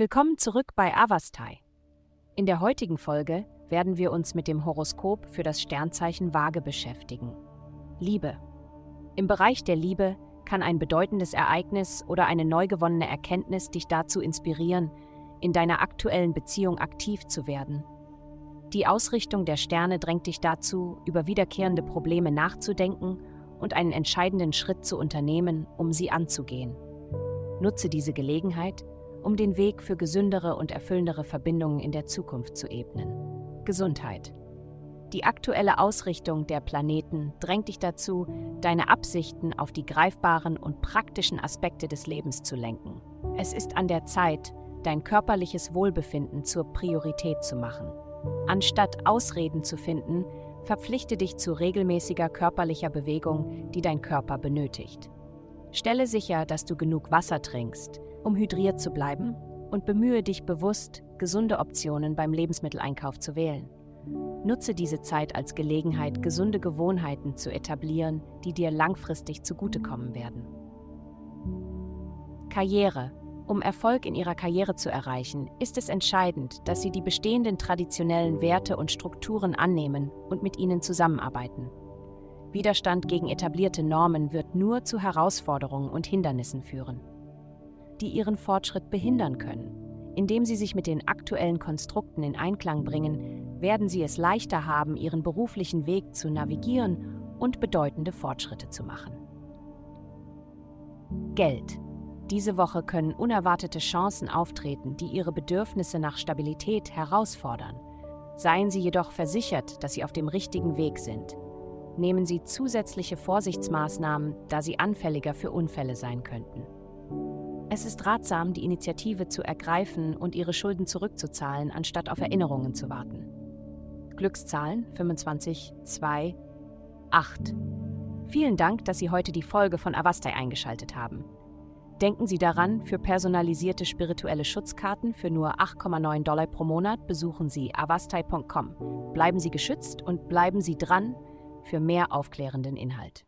Willkommen zurück bei Avastai. In der heutigen Folge werden wir uns mit dem Horoskop für das Sternzeichen Waage beschäftigen. Liebe. Im Bereich der Liebe kann ein bedeutendes Ereignis oder eine neu gewonnene Erkenntnis dich dazu inspirieren, in deiner aktuellen Beziehung aktiv zu werden. Die Ausrichtung der Sterne drängt dich dazu, über wiederkehrende Probleme nachzudenken und einen entscheidenden Schritt zu unternehmen, um sie anzugehen. Nutze diese Gelegenheit, um den Weg für gesündere und erfüllendere Verbindungen in der Zukunft zu ebnen. Gesundheit. Die aktuelle Ausrichtung der Planeten drängt dich dazu, deine Absichten auf die greifbaren und praktischen Aspekte des Lebens zu lenken. Es ist an der Zeit, dein körperliches Wohlbefinden zur Priorität zu machen. Anstatt Ausreden zu finden, verpflichte dich zu regelmäßiger körperlicher Bewegung, die dein Körper benötigt. Stelle sicher, dass du genug Wasser trinkst, um hydriert zu bleiben, und bemühe dich bewusst, gesunde Optionen beim Lebensmitteleinkauf zu wählen. Nutze diese Zeit als Gelegenheit, gesunde Gewohnheiten zu etablieren, die dir langfristig zugutekommen werden. Karriere. Um Erfolg in ihrer Karriere zu erreichen, ist es entscheidend, dass Sie die bestehenden traditionellen Werte und Strukturen annehmen und mit ihnen zusammenarbeiten. Widerstand gegen etablierte Normen wird nur zu Herausforderungen und Hindernissen führen, die Ihren Fortschritt behindern können. Indem Sie sich mit den aktuellen Konstrukten in Einklang bringen, werden Sie es leichter haben, Ihren beruflichen Weg zu navigieren und bedeutende Fortschritte zu machen. Geld. Diese Woche können unerwartete Chancen auftreten, die Ihre Bedürfnisse nach Stabilität herausfordern. Seien Sie jedoch versichert, dass Sie auf dem richtigen Weg sind. Nehmen Sie zusätzliche Vorsichtsmaßnahmen, da Sie anfälliger für Unfälle sein könnten. Es ist ratsam, die Initiative zu ergreifen und Ihre Schulden zurückzuzahlen, anstatt auf Erinnerungen zu warten. Glückszahlen 25, 2, 8. Vielen Dank, dass Sie heute die Folge von Avastai eingeschaltet haben. Denken Sie daran, für personalisierte spirituelle Schutzkarten für nur 8,9 Dollar pro Monat besuchen Sie avastai.com. Bleiben Sie geschützt und bleiben Sie dran für mehr aufklärenden Inhalt.